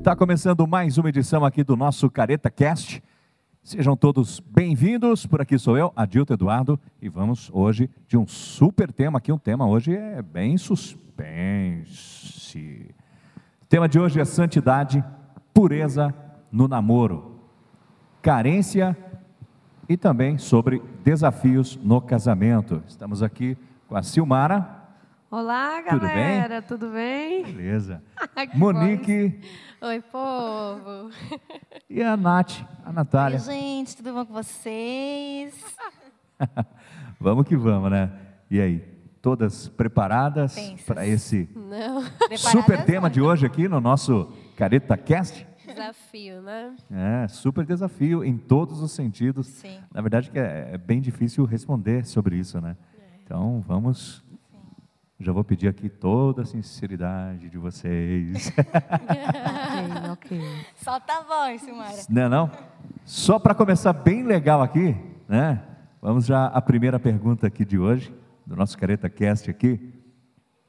Está começando mais uma edição aqui do nosso Careta Cast. Sejam todos bem-vindos. Por aqui sou eu, Adilto Eduardo, e vamos hoje de um super tema aqui. Um tema hoje é bem suspense. O tema de hoje é santidade, pureza no namoro, carência e também sobre desafios no casamento. Estamos aqui com a Silmara. Olá, Tudo galera, tudo bem? Beleza. Que Monique Oi, povo. e a Nath, a Natália. Oi, gente, tudo bom com vocês? Vamos que vamos, né? E aí, todas preparadas para esse Não, super tema de hoje aqui no nosso Careta Cast? desafio, né? É, super desafio em todos os sentidos. Sim. Na verdade que é, é bem difícil responder sobre isso, né? Então, vamos... Já vou pedir aqui toda a sinceridade de vocês. ok, ok. Solta a voz, Silmara. Não é não? Só para começar bem legal aqui, né? Vamos já à primeira pergunta aqui de hoje, do nosso Careta Cast aqui.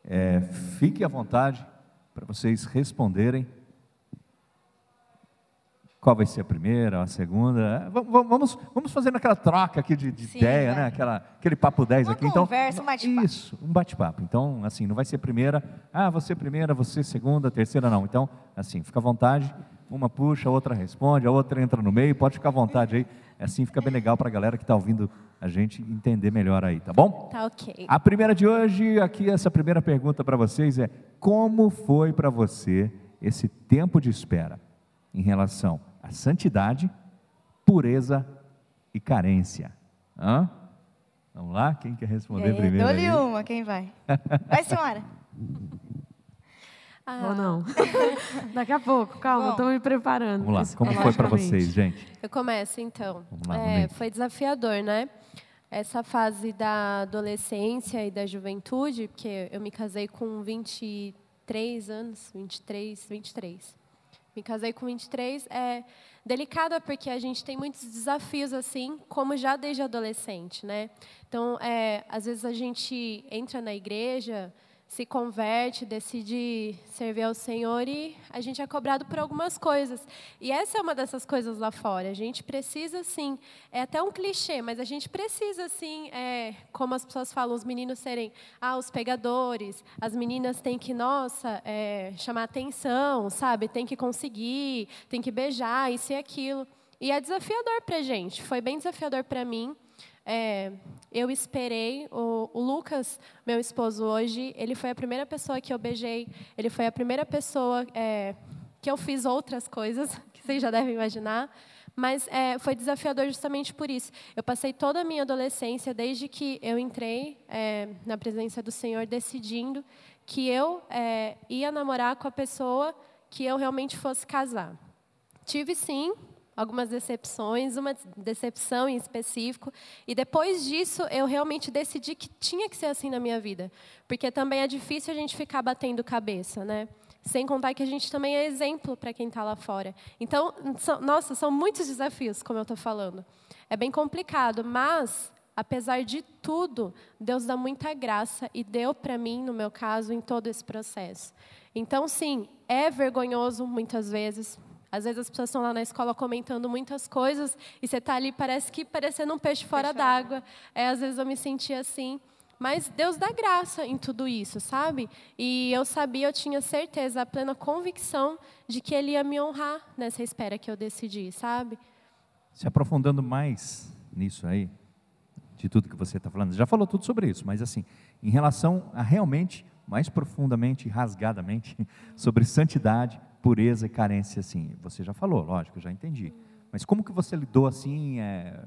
É, fique à vontade para vocês responderem. Qual vai ser a primeira, a segunda? É, va- va- Vamos, vamos fazendo aquela troca aqui de, de Sim, ideia, vai. né? Aquela, aquele papo 10 Uma aqui. Então, conversa, um bate-papo. Isso, um bate-papo. Então, assim, não vai ser primeira, ah, você primeira, você segunda, terceira, não. Então, assim, fica à vontade, uma puxa, a outra responde, a outra entra no meio, pode ficar à vontade aí. Assim fica bem legal para a galera que está ouvindo a gente entender melhor aí, tá bom? Tá ok. A primeira de hoje, aqui, essa primeira pergunta para vocês é: como foi para você esse tempo de espera em relação à santidade, pureza e carência? Hã? Vamos lá? Quem quer responder aí, primeiro? Dou-lhe uma, quem vai? Vai, Silmara. Ah, Ou não? Daqui a pouco, calma, estou me preparando. Vamos lá, como foi para vocês, gente? Eu começo então. Vamos lá, É, foi desafiador, né? Essa fase da adolescência e da juventude, porque eu me casei com 23 anos, 23, 23. Me casei com 23, é delicada porque a gente tem muitos desafios assim, como já desde adolescente, né? Então, é, às vezes a gente entra na igreja, se converte, decide servir ao Senhor e a gente é cobrado por algumas coisas. E essa é uma dessas coisas lá fora. A gente precisa, sim, é até um clichê, mas a gente precisa, sim, é, como as pessoas falam, os meninos serem ah, os pegadores, as meninas têm que, nossa, é, chamar atenção, sabe? Tem que conseguir, tem que beijar, isso e aquilo. E é desafiador para gente, foi bem desafiador para mim. É, eu esperei o, o Lucas, meu esposo hoje, ele foi a primeira pessoa que eu beijei, ele foi a primeira pessoa é, que eu fiz outras coisas, que vocês já devem imaginar, mas é, foi desafiador justamente por isso. Eu passei toda a minha adolescência, desde que eu entrei é, na presença do Senhor, decidindo que eu é, ia namorar com a pessoa que eu realmente fosse casar. Tive sim algumas decepções, uma decepção em específico, e depois disso eu realmente decidi que tinha que ser assim na minha vida, porque também é difícil a gente ficar batendo cabeça, né? Sem contar que a gente também é exemplo para quem está lá fora. Então, são, nossa, são muitos desafios, como eu estou falando. É bem complicado, mas apesar de tudo, Deus dá muita graça e deu para mim, no meu caso, em todo esse processo. Então, sim, é vergonhoso muitas vezes. Às vezes as pessoas estão lá na escola comentando muitas coisas e você está ali, parece que parecendo um peixe fora d'água. É, às vezes eu me sentia assim. Mas Deus dá graça em tudo isso, sabe? E eu sabia, eu tinha certeza, a plena convicção de que Ele ia me honrar nessa espera que eu decidi, sabe? Se aprofundando mais nisso aí, de tudo que você está falando, já falou tudo sobre isso, mas assim, em relação a realmente, mais profundamente, rasgadamente, sobre santidade, pureza e carência, assim, você já falou, lógico, já entendi. Mas como que você lidou assim, é,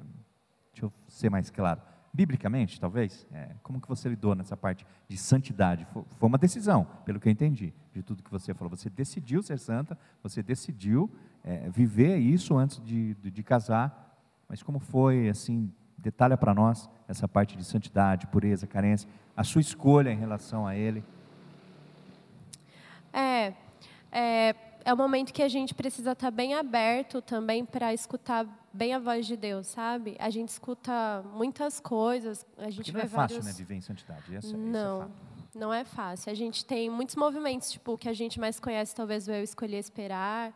deixa eu ser mais claro, biblicamente, talvez, é, como que você lidou nessa parte de santidade? Foi uma decisão, pelo que eu entendi, de tudo que você falou. Você decidiu ser santa, você decidiu é, viver isso antes de, de, de casar, mas como foi, assim, detalha para nós essa parte de santidade, pureza, carência, a sua escolha em relação a Ele. É, é, é o momento que a gente precisa estar bem aberto também para escutar bem a voz de Deus, sabe? A gente escuta muitas coisas, a gente Porque não é fácil, vários... né, viver em santidade. Essa, isso é Não. fato. Não é fácil. A gente tem muitos movimentos, tipo, que a gente mais conhece, talvez o Eu Escolhi Esperar.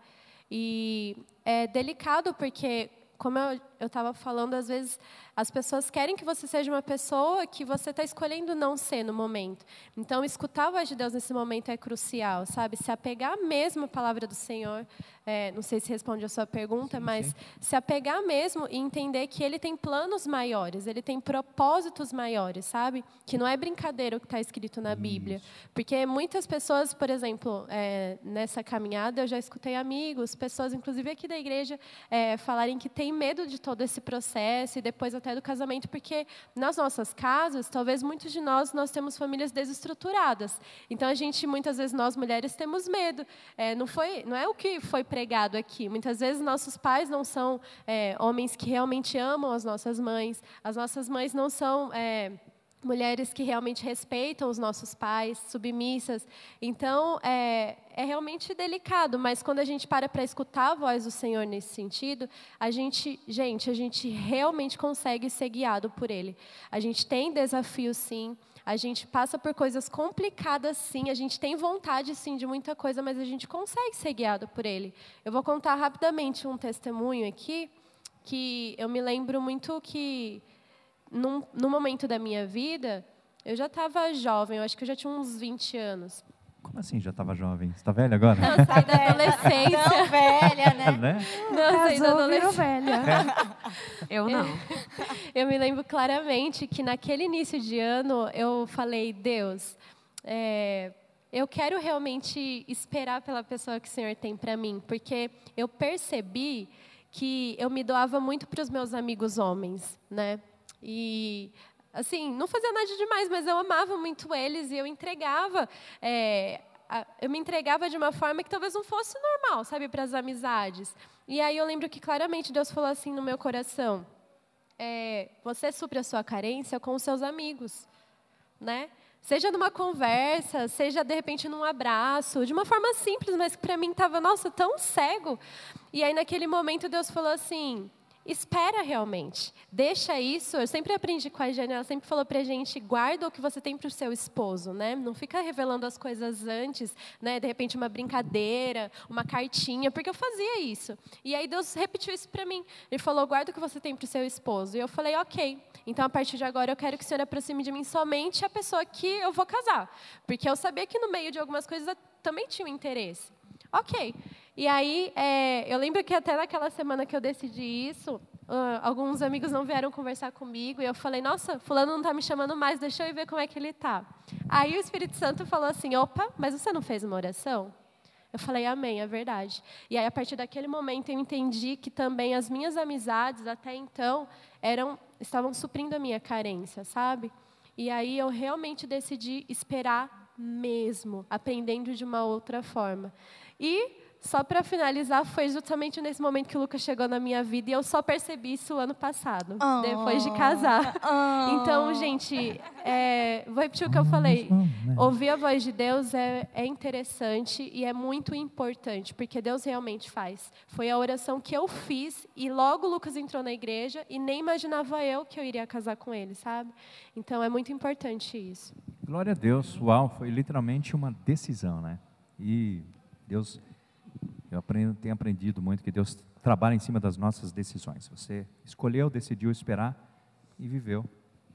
E é delicado porque, como eu estava falando, às vezes as pessoas querem que você seja uma pessoa que você está escolhendo não ser no momento. Então, escutar a voz de Deus nesse momento é crucial, sabe? Se apegar mesmo à palavra do Senhor. É, não sei se responde a sua pergunta, sim, mas sim. se apegar mesmo e entender que Ele tem planos maiores, Ele tem propósitos maiores, sabe? Que não é brincadeira o que está escrito na Bíblia. Isso. Porque muitas pessoas, por exemplo, é, nessa caminhada, eu já escutei amigos, pessoas, inclusive aqui da igreja, é, falarem que tem medo de todo esse processo e depois até do casamento, porque nas nossas casas, talvez muitos de nós, nós temos famílias desestruturadas. Então, a gente, muitas vezes, nós mulheres temos medo. É, não, foi, não é o que foi pregado aqui. Muitas vezes, nossos pais não são é, homens que realmente amam as nossas mães. As nossas mães não são... É, mulheres que realmente respeitam os nossos pais, submissas. Então, é, é realmente delicado, mas quando a gente para para escutar a voz do Senhor nesse sentido, a gente, gente, a gente realmente consegue ser guiado por Ele. A gente tem desafios, sim. A gente passa por coisas complicadas, sim. A gente tem vontade, sim, de muita coisa, mas a gente consegue ser guiado por Ele. Eu vou contar rapidamente um testemunho aqui, que eu me lembro muito que num, num momento da minha vida, eu já estava jovem, eu acho que eu já tinha uns 20 anos. Como assim já estava jovem? Você está velha agora? Não, saí da adolescência. Não, velha, né? né? Não, saí da adolescência. velha. É. Eu não. Eu me lembro claramente que naquele início de ano eu falei, Deus, é, eu quero realmente esperar pela pessoa que o Senhor tem para mim, porque eu percebi que eu me doava muito para os meus amigos homens, né? E assim, não fazia nada demais, mas eu amava muito eles e eu entregava. É, eu me entregava de uma forma que talvez não fosse normal, sabe, para as amizades. E aí eu lembro que claramente Deus falou assim no meu coração: é, você supre a sua carência com os seus amigos, né? Seja numa conversa, seja de repente num abraço, de uma forma simples, mas que para mim estava, nossa, tão cego. E aí naquele momento Deus falou assim: espera realmente. Deixa isso. Eu sempre aprendi com a Jane, ela sempre falou para a gente: guarda o que você tem para o seu esposo, né? Não fica revelando as coisas antes, né? De repente uma brincadeira, uma cartinha, porque eu fazia isso. E aí Deus repetiu isso para mim. Ele falou: guarda o que você tem para o seu esposo. E eu falei: ok. Então a partir de agora eu quero que o Senhor aproxime de mim somente a pessoa que eu vou casar, porque eu sabia que no meio de algumas coisas também tinha um interesse. Ok. E aí, é, eu lembro que até naquela semana que eu decidi isso, uh, alguns amigos não vieram conversar comigo, e eu falei, nossa, fulano não está me chamando mais, deixa eu ir ver como é que ele está. Aí o Espírito Santo falou assim, opa, mas você não fez uma oração? Eu falei, amém, é verdade. E aí, a partir daquele momento, eu entendi que também as minhas amizades, até então, eram, estavam suprindo a minha carência, sabe? E aí, eu realmente decidi esperar mesmo, aprendendo de uma outra forma. E só para finalizar, foi justamente nesse momento que o Lucas chegou na minha vida e eu só percebi isso ano passado, oh. depois de casar. Oh. Então, gente, é, vou repetir o que eu falei. Ouvir a voz de Deus é, é interessante e é muito importante, porque Deus realmente faz. Foi a oração que eu fiz e logo o Lucas entrou na igreja e nem imaginava eu que eu iria casar com ele, sabe? Então, é muito importante isso. Glória a Deus. Uau, foi literalmente uma decisão, né? E Deus eu aprendo, tenho aprendido muito que Deus trabalha em cima das nossas decisões. Você escolheu, decidiu esperar e viveu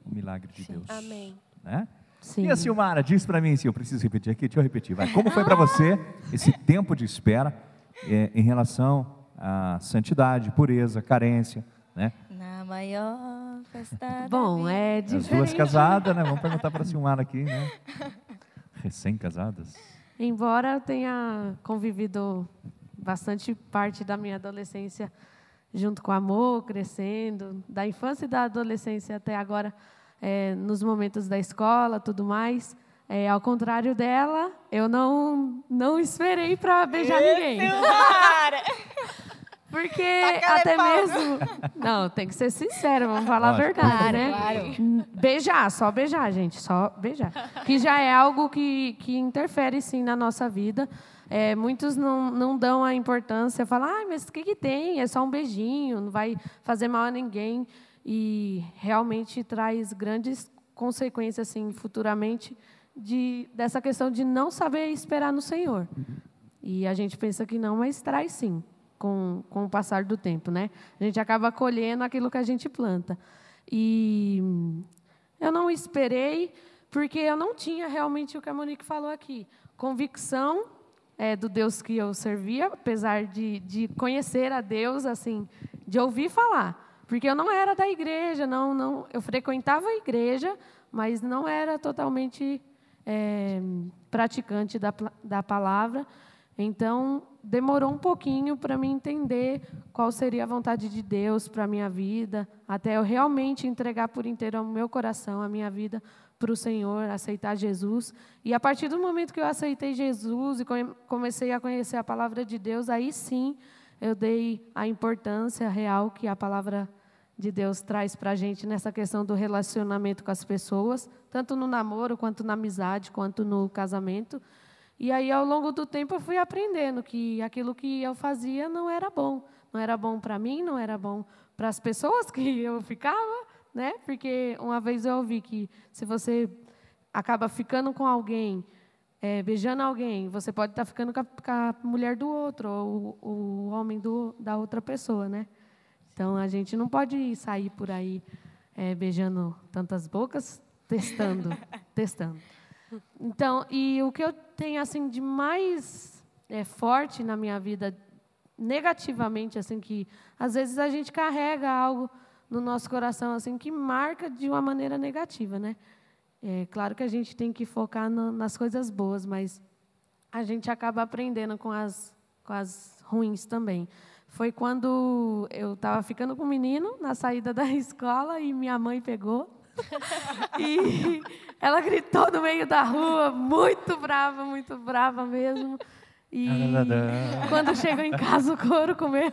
o milagre de Sim. Deus. Amém. Né? Sim. E a Silmara, diz para mim, se eu preciso repetir aqui, deixa eu repetir. Vai. Como foi para você esse tempo de espera é, em relação à santidade, pureza, carência, né? Na maior festa Bom, é diferente. As duas casadas, né? Vamos perguntar para a Silmara aqui, né? Recém-casadas. Embora eu tenha convivido bastante parte da minha adolescência junto com o amor, crescendo, da infância e da adolescência até agora, é, nos momentos da escola, tudo mais. É, ao contrário dela, eu não não esperei para beijar ninguém. Porque Taca até mesmo. Não, tem que ser sincero, vamos falar a verdade, claro, né? Claro. Beijar, só beijar, gente, só beijar. Que já é algo que, que interfere, sim, na nossa vida. É, muitos não, não dão a importância, falam, ah, mas o que, que tem? É só um beijinho, não vai fazer mal a ninguém. E realmente traz grandes consequências, assim, futuramente, de, dessa questão de não saber esperar no Senhor. E a gente pensa que não, mas traz sim, com, com o passar do tempo, né? A gente acaba colhendo aquilo que a gente planta. E eu não esperei, porque eu não tinha realmente o que a Monique falou aqui. Convicção é, do Deus que eu servia, apesar de, de conhecer a Deus, assim, de ouvir falar. Porque eu não era da igreja, não, não, eu frequentava a igreja, mas não era totalmente é, praticante da, da palavra. Então, demorou um pouquinho para me entender qual seria a vontade de Deus para a minha vida, até eu realmente entregar por inteiro o meu coração, a minha vida para o Senhor, aceitar Jesus. E a partir do momento que eu aceitei Jesus e comecei a conhecer a palavra de Deus, aí sim eu dei a importância real que a palavra de Deus traz para a gente nessa questão do relacionamento com as pessoas, tanto no namoro, quanto na amizade, quanto no casamento. E aí, ao longo do tempo, eu fui aprendendo que aquilo que eu fazia não era bom. Não era bom para mim, não era bom para as pessoas que eu ficava, né? Porque uma vez eu ouvi que se você acaba ficando com alguém, é, beijando alguém, você pode estar tá ficando com a, com a, mulher do outro, ou o, o homem do, da outra pessoa, né? Então, a gente não pode sair por aí é, beijando tantas bocas, testando, testando. Então, e o que eu tenho assim de mais é, forte na minha vida, negativamente, assim que às vezes a gente carrega algo no nosso coração assim que marca de uma maneira negativa, né? É claro que a gente tem que focar no, nas coisas boas, mas a gente acaba aprendendo com as com as ruins também. Foi quando eu estava ficando com um menino na saída da escola e minha mãe pegou e ela gritou no meio da rua, muito brava, muito brava mesmo. E quando chegou em casa, o couro comeu.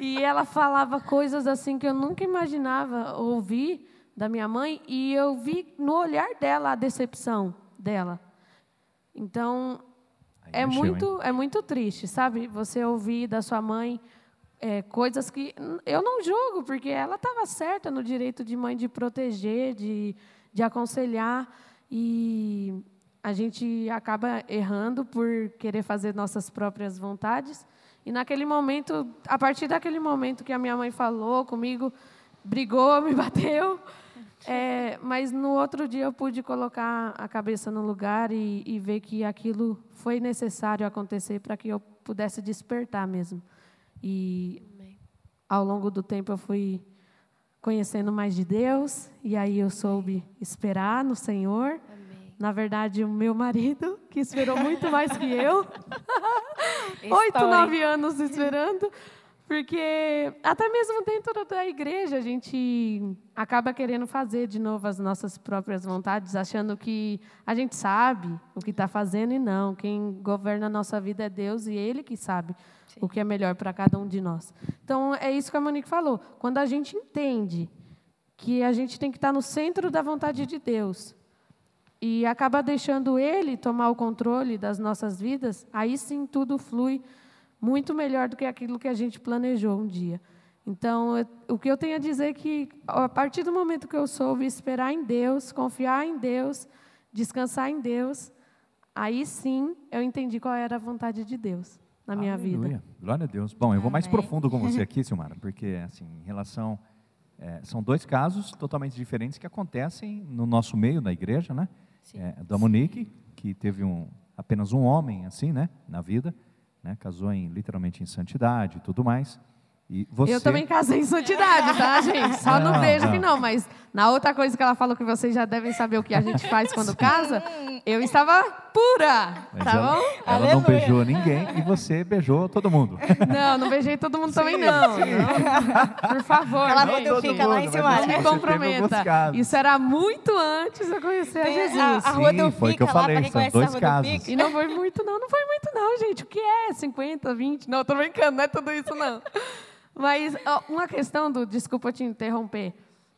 E ela falava coisas assim que eu nunca imaginava ouvir da minha mãe. E eu vi no olhar dela a decepção dela. Então, é muito, é muito triste, sabe? Você ouvir da sua mãe é, coisas que eu não julgo, porque ela estava certa no direito de mãe de proteger, de, de aconselhar, e a gente acaba errando por querer fazer nossas próprias vontades. E naquele momento, a partir daquele momento que a minha mãe falou comigo, brigou, me bateu, é, mas no outro dia eu pude colocar a cabeça no lugar e, e ver que aquilo foi necessário acontecer para que eu pudesse despertar mesmo. E ao longo do tempo eu fui conhecendo mais de Deus, e aí eu soube esperar no Senhor. Amém. Na verdade, o meu marido, que esperou muito mais que eu, oito, nove anos esperando, porque até mesmo dentro da igreja a gente acaba querendo fazer de novo as nossas próprias vontades, achando que a gente sabe o que está fazendo e não. Quem governa a nossa vida é Deus e Ele que sabe Sim. o que é melhor para cada um de nós. Então é isso que a Monique falou. Quando a gente entende que a gente tem que estar no centro da vontade de Deus e acaba deixando Ele tomar o controle das nossas vidas, aí sim tudo flui muito melhor do que aquilo que a gente planejou um dia. Então, eu, o que eu tenho a dizer é que, a partir do momento que eu soube esperar em Deus, confiar em Deus, descansar em Deus, aí sim eu entendi qual era a vontade de Deus na minha Aleluia. vida. Glória a Deus. Bom, eu vou mais profundo com você aqui, Silmara, porque, assim, em relação. É, são dois casos totalmente diferentes que acontecem no nosso meio, na igreja, né? É, da Monique, que teve um, apenas um homem, assim, né, na vida né? casou em, literalmente em santidade e tudo mais. E você... Eu também casei em santidade, tá, gente? Só não, não vejo não. que não, mas na outra coisa que ela falou que vocês já devem saber o que a gente faz quando casa, eu estava pura, mas tá ela, bom? Ela não beijou ninguém e você beijou todo mundo. Não, não beijei todo mundo também não. não. Por favor, Ela quando fica lá em cima. Não me comprometa. Isso era muito antes de eu conhecer a Jesus. A, a rua do foi que eu falei, são dois casos. E não foi muito não, não foi muito não, gente. O que é 50, 20? Não, tô brincando, não é tudo isso não. Mas uma questão do, desculpa te interromper,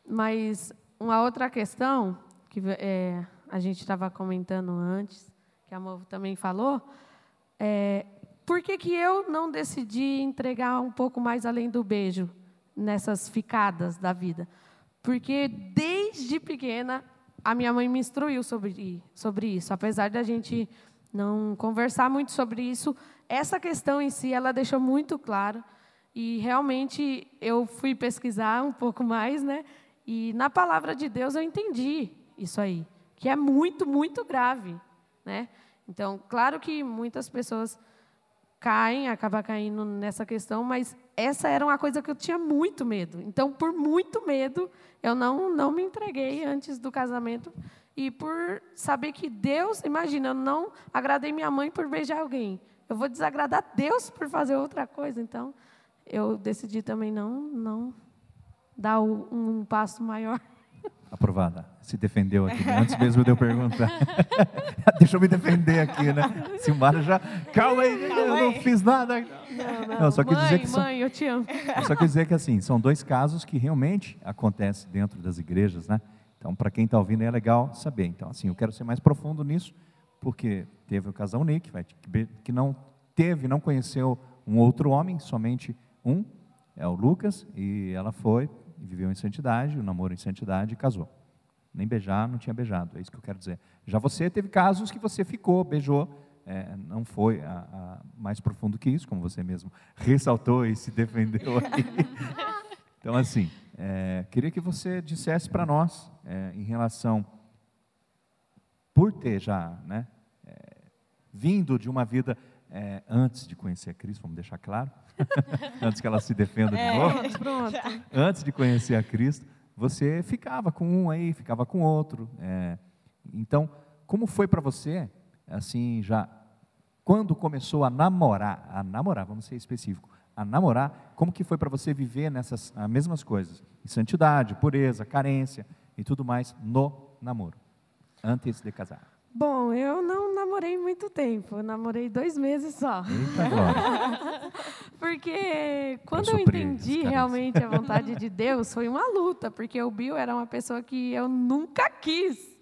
mas uma outra questão que é, a gente estava comentando antes, que a Movo também falou, é por que, que eu não decidi entregar um pouco mais além do beijo nessas ficadas da vida? Porque desde pequena a minha mãe me instruiu sobre, sobre isso. Apesar da gente não conversar muito sobre isso, essa questão em si ela deixou muito claro. E realmente eu fui pesquisar um pouco mais, né? E na palavra de Deus eu entendi isso aí, que é muito, muito grave, né? Então, claro que muitas pessoas caem, acabam caindo nessa questão, mas essa era uma coisa que eu tinha muito medo. Então, por muito medo, eu não, não me entreguei antes do casamento. E por saber que Deus, imagina, eu não agradei minha mãe por beijar alguém. Eu vou desagradar Deus por fazer outra coisa. Então, eu decidi também não, não dar um passo maior. Aprovada. Se defendeu aqui, né? antes mesmo de eu perguntar. Deixa eu me defender aqui, né? Silmara já. Calma aí, Calma eu aí. não fiz nada. Não, não. não só mãe, dizer que são... mãe, eu te amo. Eu só quis dizer que assim, são dois casos que realmente acontecem dentro das igrejas, né? Então, para quem está ouvindo, é legal saber. Então, assim, eu quero ser mais profundo nisso, porque teve o casal Nick, que não teve, não conheceu um outro homem, somente um, é o Lucas, e ela foi e viveu em santidade, o namoro em santidade e casou. Nem beijar, não tinha beijado, é isso que eu quero dizer. Já você teve casos que você ficou, beijou, é, não foi a, a mais profundo que isso, como você mesmo ressaltou e se defendeu aqui. Então, assim, é, queria que você dissesse para nós, é, em relação, por ter já né, é, vindo de uma vida é, antes de conhecer Cristo, vamos deixar claro, antes que ela se defenda de é, novo. Pronto. Antes de conhecer a Cristo, você ficava com um aí, ficava com outro. É, então, como foi para você, assim, já, quando começou a namorar, a namorar, vamos ser específico, a namorar, como que foi para você viver nessas as mesmas coisas? Em santidade, pureza, carência e tudo mais no namoro, antes de casar. Bom, eu não namorei muito tempo, eu namorei dois meses só. Eita, porque quando eu entendi realmente a vontade de Deus, foi uma luta, porque o Bill era uma pessoa que eu nunca quis.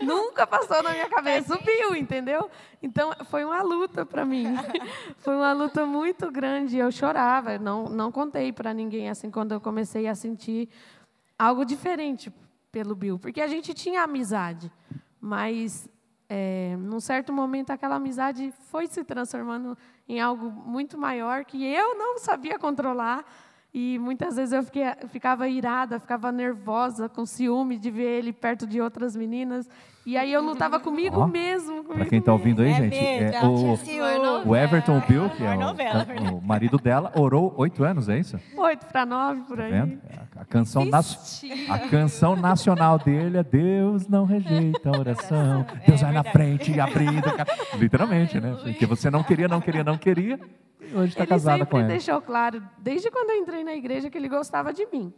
Nunca passou na minha cabeça o Bill, entendeu? Então, foi uma luta para mim. Foi uma luta muito grande. Eu chorava, eu não, não contei para ninguém assim quando eu comecei a sentir algo diferente pelo Bill, porque a gente tinha amizade. Mas, é, num certo momento, aquela amizade foi se transformando em algo muito maior que eu não sabia controlar. E muitas vezes eu fiquei, ficava irada, ficava nervosa, com ciúme de ver ele perto de outras meninas. E aí eu lutava comigo oh, mesmo. Para quem está ouvindo aí, é gente, é, o, o, Everton Bill, que é o, o, marido dela, orou oito anos, é isso? Oito para nove, por tá aí. Tá a, canção a canção nacional dele é Deus não rejeita a oração, é Deus vai na frente abrindo. Literalmente, né? Porque você não queria, não queria, não queria, e hoje está casada com ela. Ele deixou claro, desde quando eu entrei na igreja, que ele gostava de mim.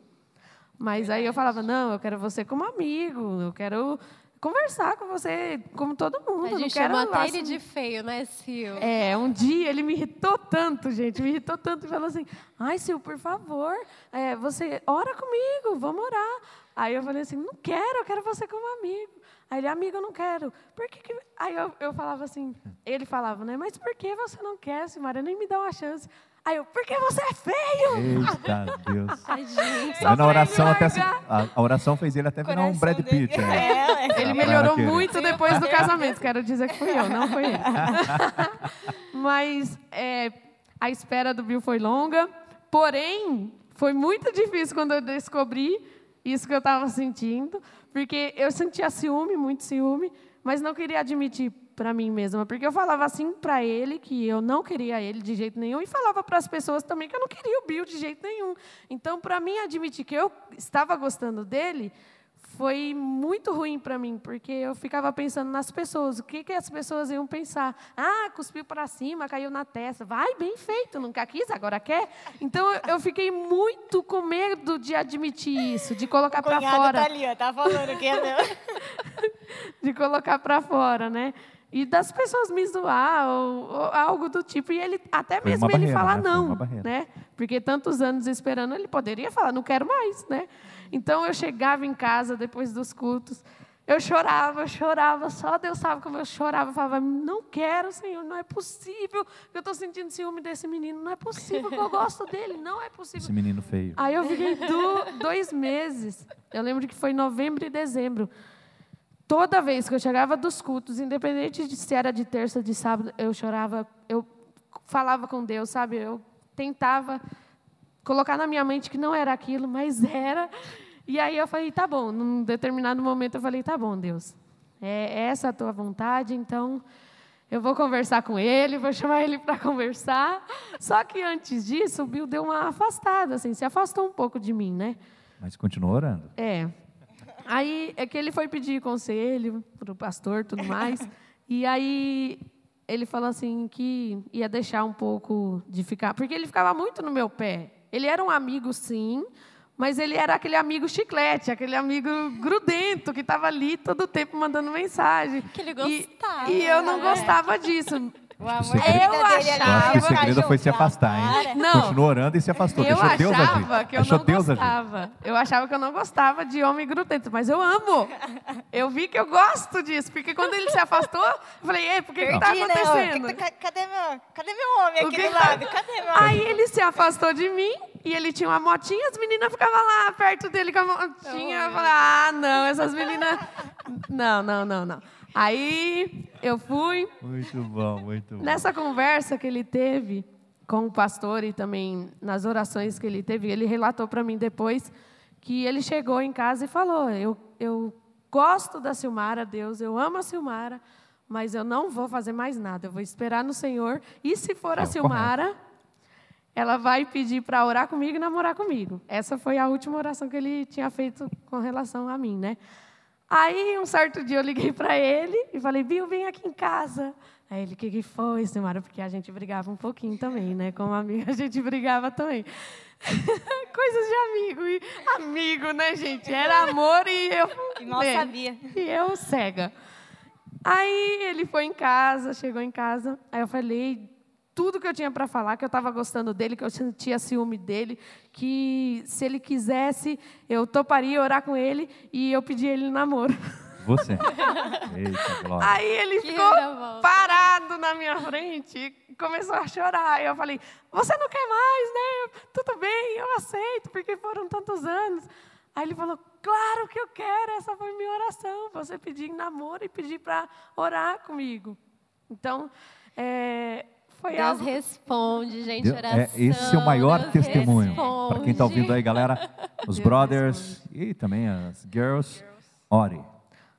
Mas aí eu falava, não, eu quero você como amigo, eu quero conversar com você, como todo mundo. A gente chamou até ele de feio, né, Sil? É, um dia ele me irritou tanto, gente, me irritou tanto, e falou assim, ai, Sil, por favor, é, você ora comigo, vamos orar. Aí eu falei assim, não quero, eu quero você como amigo. Aí ele, amigo, eu não quero. Por que, que... Aí eu, eu falava assim, ele falava, né, mas por que você não quer, Silmara? Nem me dá uma chance. Aí eu, porque você é feio! Eita Deus. Ai, gente. na oração até a, a, oração fez ele até virar um Brad Pitt. Né? É, ele melhorou muito depois do casamento. Quero dizer que fui eu, não foi ele. Mas é, a espera do Bill foi longa. Porém, foi muito difícil quando eu descobri isso que eu estava sentindo. Porque eu sentia ciúme, muito ciúme, mas não queria admitir para mim mesma, porque eu falava assim para ele que eu não queria ele de jeito nenhum e falava para as pessoas também que eu não queria o Bill de jeito nenhum. Então, para mim admitir que eu estava gostando dele foi muito ruim para mim, porque eu ficava pensando nas pessoas, o que, que as pessoas iam pensar? Ah, cuspiu para cima, caiu na testa. Vai, bem feito, nunca quis, agora quer. Então eu fiquei muito com medo de admitir isso, de colocar para fora. Tá ali, ó, tá falando que é de colocar para fora, né? E das pessoas me zoar ou, ou, algo do tipo. E ele até mesmo ele falar né? não, né? Porque tantos anos esperando, ele poderia falar, não quero mais, né? Então eu chegava em casa depois dos cultos, eu chorava, eu chorava, só Deus sabe como eu chorava. Eu falava, não quero, Senhor, não é possível eu estou sentindo ciúme desse menino, não é possível que eu gosto dele, não é possível. Esse menino feio. Aí eu fiquei do, dois meses, eu lembro que foi novembro e dezembro. Toda vez que eu chegava dos cultos, independente de se era de terça, de sábado, eu chorava, eu falava com Deus, sabe? Eu tentava colocar na minha mente que não era aquilo, mas era. E aí eu falei, tá bom. Num determinado momento eu falei, tá bom, Deus. É essa a tua vontade, então eu vou conversar com ele, vou chamar ele para conversar. Só que antes disso, o Bill deu uma afastada, assim, se afastou um pouco de mim, né? Mas continuou orando. É. Aí é que ele foi pedir conselho para o pastor tudo mais. e aí ele falou assim que ia deixar um pouco de ficar. Porque ele ficava muito no meu pé. Ele era um amigo, sim, mas ele era aquele amigo chiclete, aquele amigo grudento que estava ali todo o tempo mandando mensagem. Que ele gostava. E, e eu não gostava disso. O amor segredo- da vida Eu acho que o segredo foi se afastar, hein? Não. Continuou orando e se afastou. Eu Deixou Deus achava agir. que eu Deixou não Deus agir. gostava. Eu achava que eu não gostava de homem grudento, mas eu amo. Eu vi que eu gosto disso, porque quando ele se afastou, eu falei, ei, por que está Perdi, né? Acontecendo? que tá- Cadê meu, cadê meu homem O aqui que do tá- lado? Cadê meu Aí ele se afastou de mim e ele tinha uma motinha, as meninas ficavam lá perto dele com a motinha. Eu falei, ah, não, essas meninas. Não, não, não, não. Aí eu fui. Muito bom, muito bom. Nessa conversa que ele teve com o pastor e também nas orações que ele teve, ele relatou para mim depois que ele chegou em casa e falou: eu, eu gosto da Silmara, Deus, eu amo a Silmara, mas eu não vou fazer mais nada, eu vou esperar no Senhor. E se for É a o Silmara, ela vai pedir para orar comigo e namorar comigo. Essa foi a última oração que ele tinha feito com relação a mim, né? Aí, um certo dia, eu liguei para ele e falei, Bill, vem aqui em casa. Aí ele, o que, que foi, Silmara? Porque a gente brigava um pouquinho também, né? Como amiga, a gente brigava também. Coisas de amigo. E amigo, né, gente? Era amor e eu... E mal É, sabia. E eu cega. Aí ele foi em casa, chegou em casa. Aí eu falei tudo que eu tinha para falar, que eu estava gostando dele, que eu sentia ciúme dele, que se ele quisesse, eu toparia orar com ele e eu pedi ele namoro. Você. Eita, glória. Aí ele Que ficou parado na minha frente e começou a chorar. Aí eu falei: Você não quer mais, né? Tudo bem, eu aceito, porque foram tantos anos. Aí ele falou: Claro que eu quero, essa foi minha oração. Você pedir namoro e pedir para orar comigo. Então, é, foi Deus algo. responde, gente, Deus- oração. é, esse é o maior Deus testemunho. responde. Para quem está ouvindo aí, galera, os Deus brothers e também as girls, ore,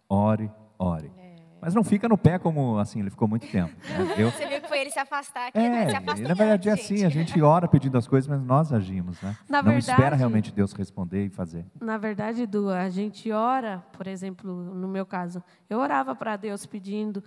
ore, ore. É. Mas não fica no pé como assim, ele ficou muito tempo. né? Eu, Você viu que foi ele se afastar aqui, né? Se é, afasta na verdade é assim, a gente ora pedindo as coisas, mas nós agimos, né? Na não verdade- espera realmente Deus responder e fazer. Na verdade, Du, a gente ora, por exemplo, no meu caso, eu orava para Deus pedindo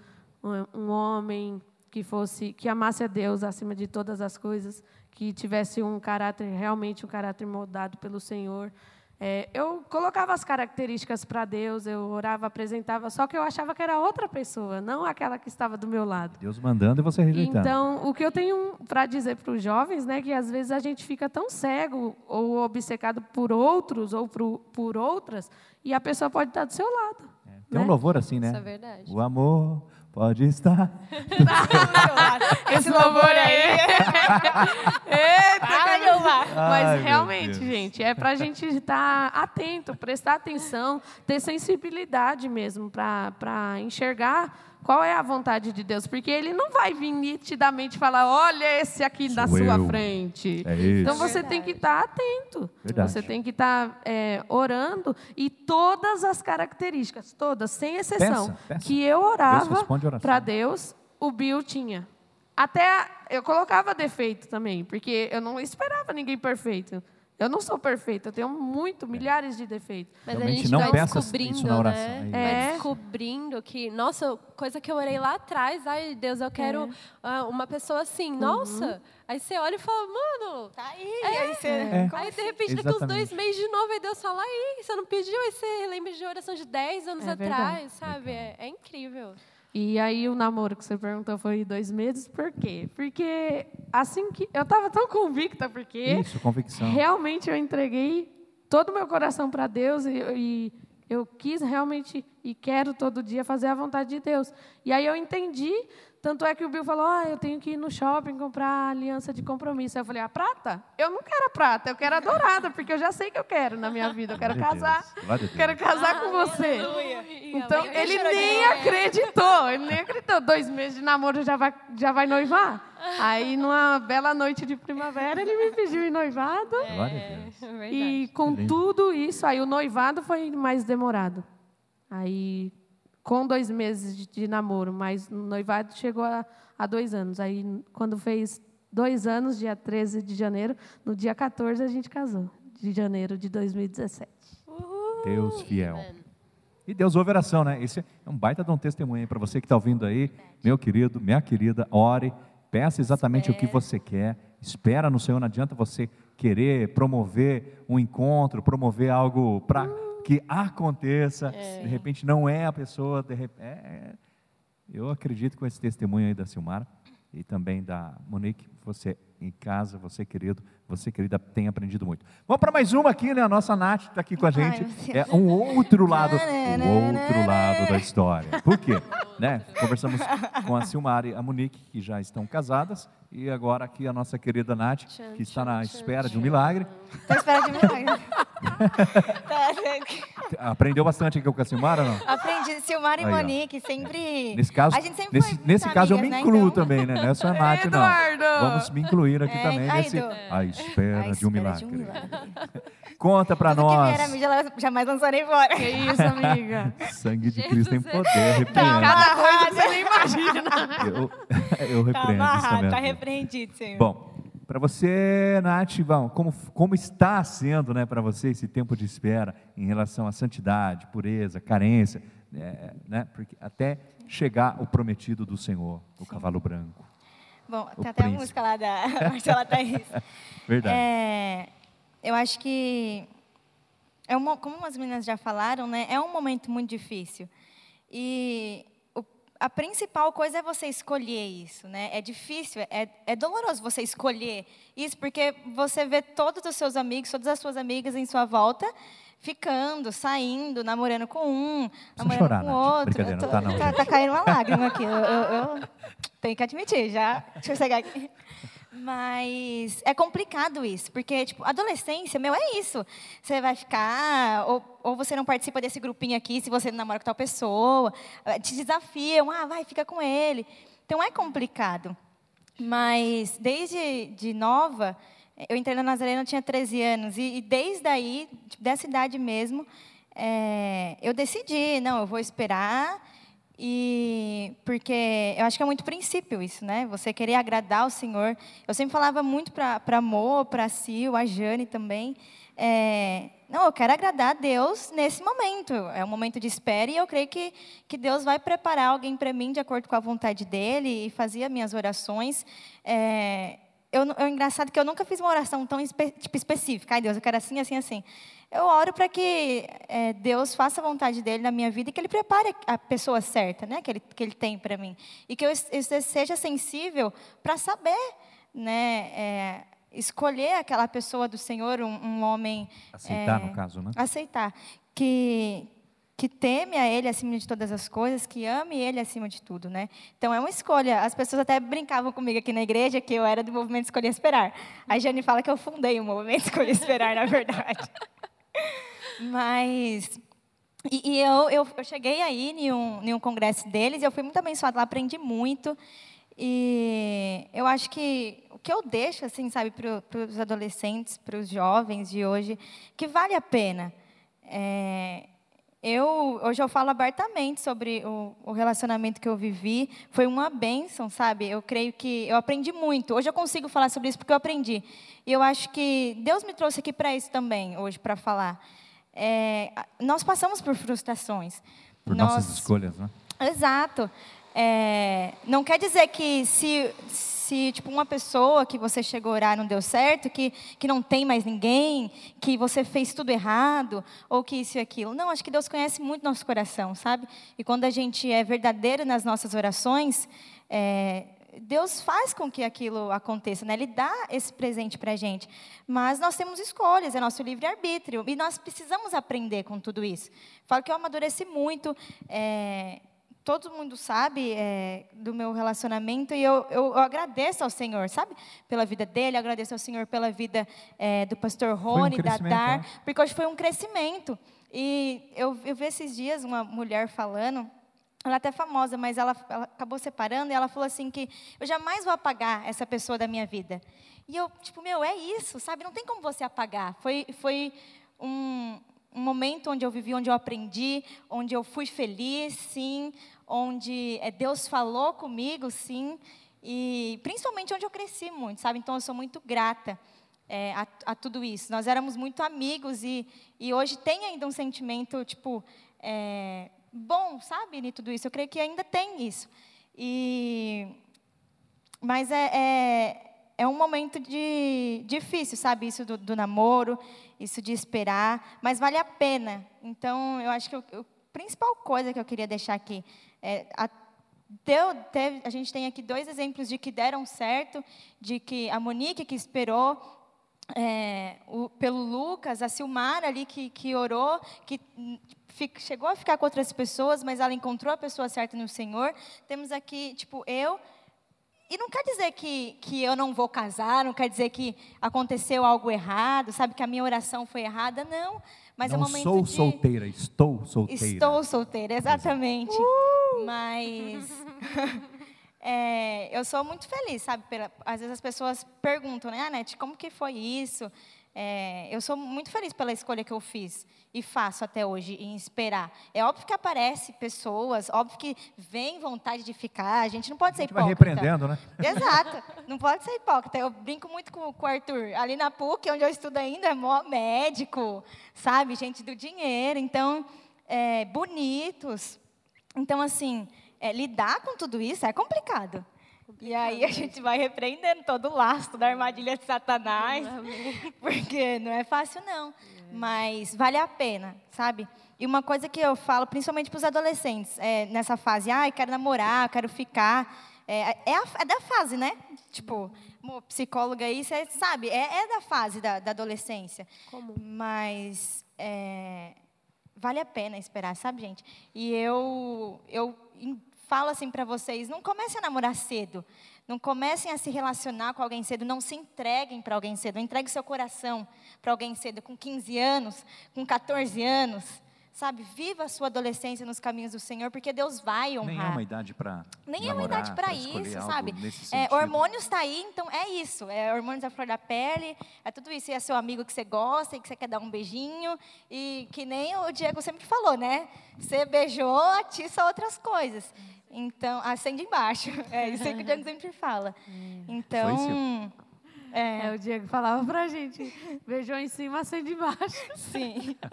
um homem que fosse, que amasse a Deus acima de todas as coisas, que tivesse um caráter realmente um caráter moldado pelo Senhor. É, eu colocava as características para Deus, eu orava, apresentava, só que eu achava que era outra pessoa, não aquela que estava do meu lado. Deus mandando e você rejeitando. Então, o que eu tenho para dizer para os jovens, né, que às vezes a gente fica tão cego ou obcecado por outros ou por, por outras, e a pessoa pode estar do seu lado. Tem um né? louvor assim, né? Isso é verdade. O amor pode estar. Esse louvor aí. Eita, Jeová. Mas Ai, realmente, Deus. gente, é para a gente estar atento, prestar atenção, ter sensibilidade mesmo para enxergar qual é a vontade de Deus. Porque Ele não vai vir nitidamente falar, olha esse aqui na Sou sua eu. frente. É isso. Então você tem que estar atento. Verdade. Você tem que estar é, orando e todas as características, todas, sem exceção, Peça, peça. que eu orava para Deus, o Bill tinha. Até eu colocava defeito também, porque eu não esperava ninguém perfeito. Eu não sou perfeita, eu tenho muito, milhares de defeitos. Mas a Realmente gente não vai peça descobrindo, isso na oração, né? é Vai descobrindo que, nossa, coisa que eu orei lá atrás, ai Deus, eu quero ah, uma pessoa assim, nossa. Aí você olha e fala, mano. Tá aí, aí você... É. Aí de repente, daqui uns dois Exatamente. meses de novo, aí Deus fala, aí, você não pediu, aí você lembra de oração de 10 anos É verdade. atrás, sabe? É, é incrível. E aí o namoro que você perguntou foi dois meses, por quê? Porque assim que. Eu estava tão convicta, porque Isso, convicção. realmente eu entreguei todo o meu coração para Deus e, e eu quis realmente e quero todo dia fazer a vontade de Deus. E aí eu entendi, tanto é que o Bill falou: ah, eu tenho que ir no shopping comprar a aliança de compromisso. Aí eu falei: a prata? Eu não quero a prata, eu quero a dourada, porque eu já sei que eu quero na minha vida. Eu quero Glória casar. Quero casar com você. Aleluia. Então, ele nem acreditou, ele nem acreditou. Dois meses de namoro já vai, já vai noivar. Aí, numa bela noite de primavera, ele me pediu em noivado. É verdade. E com tudo isso, aí o noivado foi mais demorado. Aí, com dois meses de, de namoro, mas o noivado chegou a, a dois anos. Aí, quando fez dois anos, dia 13 de janeiro, no dia 14 a gente casou, de janeiro de 2017. Deus fiel. E Deus ouve oração, né? Esse é um baita de um testemunho para você que está ouvindo aí, meu querido, minha querida, ore, peça exatamente o que você quer, espera no Senhor, não adianta você querer promover um encontro, promover algo para que aconteça, de repente não é a pessoa, de rep- é, é. eu acredito com esse testemunho aí da Silmara e também da Monique, você em casa, você querido, você querida, tem aprendido muito. Vamos para mais uma aqui, né? A nossa Nath está aqui com a gente. É um outro lado, o outro lado da história. Por quê? Né? Conversamos com a Silmara e a Monique, que já estão casadas, e agora aqui a nossa querida Nath, que está na espera de um milagre. Tô esperando de milagre. Tá, Aprendeu bastante aqui com a Silmara, não? Aprendi. Silmar e Aí. Monique sempre. Nesse caso, a gente sempre nesse, nesse caso eu me amigas, né, incluo então- também, né? Não é só a Nath, não. Eduardo! Vamos me incluir aqui É, também ai, nesse Edu. a espera, À de um espera milagre. de um milagre. Conta para Tudo que nós. vier a ela jamais lançou nem fora. Que isso, amiga? Sangue de Jesus Cristo tem é- poder, repreendo. Cada coisa você nem imagina. Eu, eu Tá repreendo isso amarrado, também. tá repreendido, Senhor. Bom, para você, Nath, bom, como, como está sendo né, para você esse tempo de espera em relação à santidade, pureza, carência, é, né, porque até chegar o prometido do Senhor, o cavalo branco. Bom, O tem até a música lá da Marcela Thaís. Verdade. É, eu acho que, é uma, como as meninas já falaram, né, é um momento muito difícil. E o- a principal coisa é você escolher isso. Né? É difícil, é, é doloroso você escolher isso, porque você vê todos os seus amigos, todas as suas amigas em sua volta, ficando, saindo, namorando com um, namorando chorar, com Nath. outro. Brincadeira, Eu não tá não, tá, tá caindo uma lágrima aqui. Eu, eu- eu tenho que admitir, já. Deixa eu chegar aqui. Mas é complicado isso, porque, tipo, adolescência, meu, é isso. Você vai ficar, ou, ou você não participa desse grupinho aqui se você namora com tal pessoa, eh, te desafiam, ah, vai, fica com ele. Então é complicado. Mas desde de nova, eu entrei na Nazarena, eu tinha 13 anos, e, e desde aí, tipo, dessa idade mesmo, eh, eu decidi, não, eu vou esperar, e porque eu acho que é muito princípio isso, né? Você querer agradar o Senhor. Eu sempre falava muito para Mo, para Sil, a Jane também. é, não, eu quero agradar a Deus nesse momento. É um momento de espera e eu creio que, que Deus vai preparar alguém para mim de acordo com a vontade dele e fazia minhas orações. É, eu, é engraçado que eu nunca fiz uma oração tão espe, tipo, específica. Ai, Deus, eu quero assim, assim, assim. Eu oro para que é, Deus faça a vontade dele na minha vida e que ele prepare a pessoa certa, né, que ele, que ele tem para mim. E que eu, eu seja sensível para saber, né, é, escolher aquela pessoa do Senhor, um, um homem. Aceitar, é, no caso, né? Aceitar. Que, que teme a Ele acima de todas as coisas, que ame Ele acima de tudo, né? Então é uma escolha. As pessoas até brincavam comigo aqui na igreja que eu era do movimento Escolher Esperar. A Jane fala que eu fundei o movimento Escolher Esperar, na verdade. Mas e, e eu, eu, eu cheguei aí em um, em um congresso deles e eu fui muito abençoada lá, aprendi muito. E eu acho que o que eu deixo, assim, sabe, para os adolescentes, para os jovens de hoje, que vale a pena. É, eu, hoje eu falo abertamente sobre o, o relacionamento que eu vivi. Foi uma bênção, sabe? Eu creio que eu aprendi muito. Hoje eu consigo falar sobre isso porque eu aprendi. E eu acho que Deus me trouxe aqui para isso também, hoje, para falar. É, nós passamos por frustrações. Por Nós- nossas escolhas, né? Exato. É, não quer dizer que se, se tipo, uma pessoa que você chegou a orar não deu certo, que, que não tem mais ninguém, que você fez tudo errado, ou que isso e aquilo. Não, acho que Deus conhece muito nosso coração, sabe? E quando a gente é verdadeiro nas nossas orações, é, Deus faz com que aquilo aconteça, né? Ele dá esse presente para a gente. Mas nós temos escolhas, é nosso livre-arbítrio. E nós precisamos aprender com tudo isso. Falo que eu amadureci muito. é, todo mundo sabe é, do meu relacionamento e eu, eu, eu agradeço ao Senhor, sabe? Pela vida dele, agradeço ao Senhor pela vida é, do pastor um Rony, da crescimento, Dar, né? porque hoje foi um crescimento. E eu, eu vi esses dias uma mulher falando, ela é até famosa, mas ela, ela acabou separando e ela falou assim que eu jamais vou apagar essa pessoa da minha vida. E eu, tipo, meu, é isso, sabe? Não tem como você apagar. Foi, foi um, um momento onde eu vivi, onde eu aprendi, onde eu fui feliz, sim, onde é, Deus falou comigo, sim, e principalmente onde eu cresci muito, sabe? Então eu sou muito grata é, a, a, tudo isso. Nós éramos muito amigos e, e hoje tem ainda um sentimento, tipo, é, bom, sabe, em tudo isso. Eu creio que ainda tem isso. E, mas é, é é um momento de, difícil, sabe? Isso do, do, namoro, isso de esperar, mas vale a pena. Então, eu acho que a principal coisa que eu queria deixar aqui é. A, deu, teve, a gente tem aqui dois exemplos de que deram certo, de que a Monique que esperou é, o, pelo Lucas, a Silmara ali que, que orou, que fico, chegou a ficar com outras pessoas, mas ela encontrou a pessoa certa no Senhor. Temos aqui, tipo, eu e não quer dizer que, que eu não vou casar, não quer dizer que aconteceu algo errado, sabe, que a minha oração foi errada, não. Mas não é um momento sou de... solteira, estou solteira. Estou solteira, exatamente. Uh! Mas é, eu sou muito feliz, sabe? Às vezes as pessoas perguntam, né, Anete, como que foi isso? É, eu sou muito feliz pela escolha que eu fiz e faço até hoje em esperar. É óbvio que aparece pessoas, óbvio que vem vontade de ficar. A gente não pode ser hipócrita. Vai repreendendo, né? Exato. Não pode ser hipócrita. Eu brinco muito com, com o Arthur. Ali na PUC, onde eu estudo ainda, é médico, sabe? Gente do dinheiro. Então, é, bonitos. Então, assim, é, lidar com tudo isso é complicado. E aí a gente vai repreendendo todo o lastro da armadilha de Satanás, porque não é fácil não, mas vale a pena, sabe? E uma coisa que eu falo, principalmente para os adolescentes, é, nessa fase, ah, quero namorar, quero ficar, é, é, a, é, da fase, né? Tipo, psicóloga aí, você sabe, é, é da fase da, da adolescência. Como? Mas é, vale a pena esperar, sabe, gente? E eu, eu falo assim para vocês: não comecem a namorar cedo. Não comecem a se relacionar com alguém cedo. Não se entreguem para alguém cedo. Entregue seu coração para alguém cedo, com 15 anos, com 14 anos. Sabe, viva a sua adolescência nos caminhos do Senhor, porque Deus vai honrar. Nem é uma idade para Nem é uma idade para isso, sabe? É, hormônios está aí, então é isso. É hormônios da flor da pele, é tudo isso. E é seu amigo que você gosta e que você quer dar um beijinho. E que nem o Diego sempre falou, né? Você beijou, atiça outras coisas. Então, acende embaixo. É isso que o Diego sempre fala. Então. É, é, o Diego falava pra gente: beijou em cima, acende embaixo. Sim.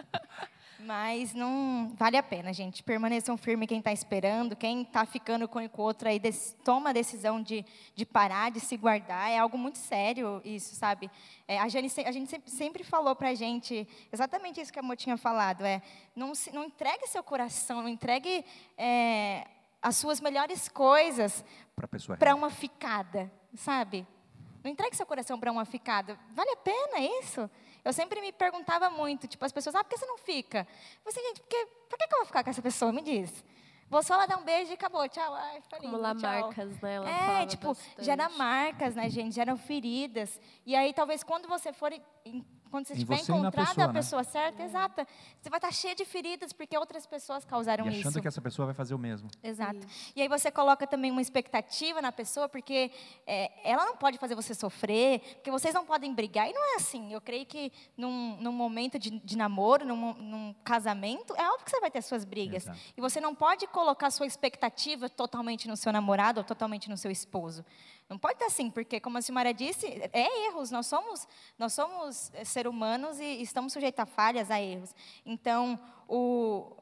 Mas não vale a pena, gente. Permaneçam firmes quem está esperando, quem está ficando com o outro aí, toma a decisão de, de parar, de se guardar. É algo muito sério isso, sabe? É, a, Jane, a gente sempre, sempre falou para a gente exatamente isso que a Mo tinha falado. É, não, se, não entregue seu coração, não entregue é, as suas melhores coisas para uma ficada, sabe? Não entregue seu coração para uma ficada. Vale a pena isso? Eu sempre me perguntava muito, tipo, as pessoas, ah, por que você não fica? Eu assim, gente, porque, por que, que eu vou ficar com essa pessoa? Me diz. Vou só lá dar um beijo e acabou, tchau. Ai, foi lindo, Como lá tchau. marcas, né? Ela é, tipo, bastante. gera marcas, né, gente? Geram feridas. E aí, talvez, quando você for quando você tiver encontrado pessoa, a né? pessoa certa, exata, você vai estar cheia de feridas porque outras pessoas causaram e achando isso. achando que essa pessoa vai fazer o mesmo. Exato. Isso. E aí você coloca também uma expectativa na pessoa, porque é, ela não pode fazer você sofrer, porque vocês não podem brigar. E não é assim. Eu creio que num, num momento de, de namoro, num, num, casamento, é óbvio que você vai ter suas brigas. Exato. E você não pode colocar sua expectativa totalmente no seu namorado ou totalmente no seu esposo. Não pode estar assim, porque, como a Simara disse, é erros. Nós somos, nós somos eh, seres humanos e estamos sujeitos a falhas, a erros. Então, o,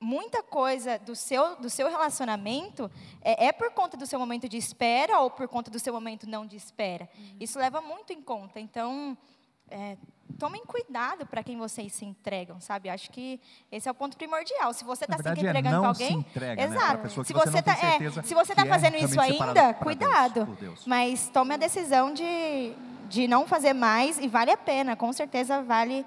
muita coisa do seu, do seu relacionamento é, é, por conta do seu momento de espera ou por conta do seu momento não de espera. Uhum. Isso leva muito em conta. Então, é, tomem cuidado para quem vocês se entregam, sabe? Acho que esse é o ponto primordial. Se você está se é entregando é para alguém, se entrega, né? exato. Né? Se você está é, se você está é fazendo isso ainda, cuidado. Deus, Mas tome a decisão de de não fazer mais e vale a pena, com certeza vale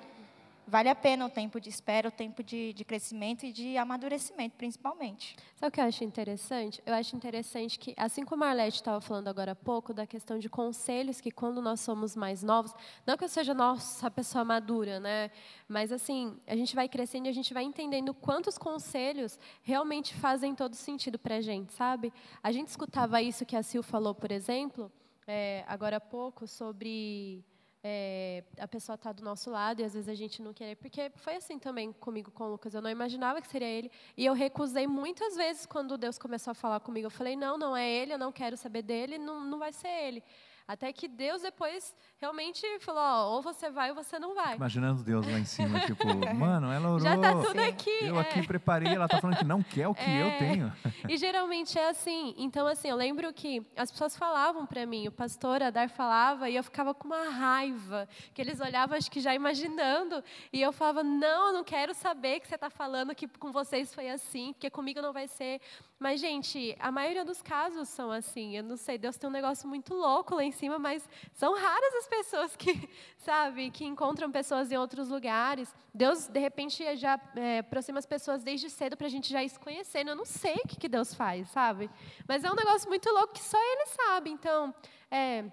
vale a pena o tempo de espera, o tempo de, de crescimento e de amadurecimento, principalmente. Sabe o que eu acho interessante? Eu acho interessante que, assim como a Arlete estava falando agora há pouco, da questão de conselhos, que quando nós somos mais novos, não que eu seja nossa pessoa madura, né? Mas assim, a gente vai crescendo e a gente vai entendendo quantos conselhos realmente fazem todo sentido para a gente, sabe? A gente escutava isso que a Sil falou, por exemplo, é, agora há pouco, sobre é, a pessoa estar tá do nosso lado e às vezes a gente não querer, porque foi assim também comigo com o Lucas, eu não imaginava que seria ele e eu recusei muitas vezes quando Deus começou a falar comigo, eu falei, não, não é ele, eu não quero saber dele, não, não vai ser ele. Até que Deus depois realmente falou, ó, ou você vai ou você não vai. Imaginando Deus lá em cima, tipo, mano, ela orou. Já tá tudo aqui. Eu é. aqui preparei, ela tá falando que não quer o que é. eu tenho. E geralmente é assim. Então, assim, eu lembro que as pessoas falavam para mim, o pastor Adar falava, e eu ficava com uma raiva, que eles olhavam, acho que já imaginando, e eu falava, não, eu não quero saber que você está falando que com vocês foi assim, porque comigo não vai ser. Mas, gente, a maioria dos casos são assim. Eu não sei, Deus tem um negócio muito louco lá em cima, mas são raras as pessoas que, sabe, que encontram pessoas em outros lugares. Deus, de repente, já é, aproxima as pessoas desde cedo para a gente já ir se conhecendo. Eu não sei o que, que Deus faz, sabe? Mas é um negócio muito louco que só Ele sabe. Então, é,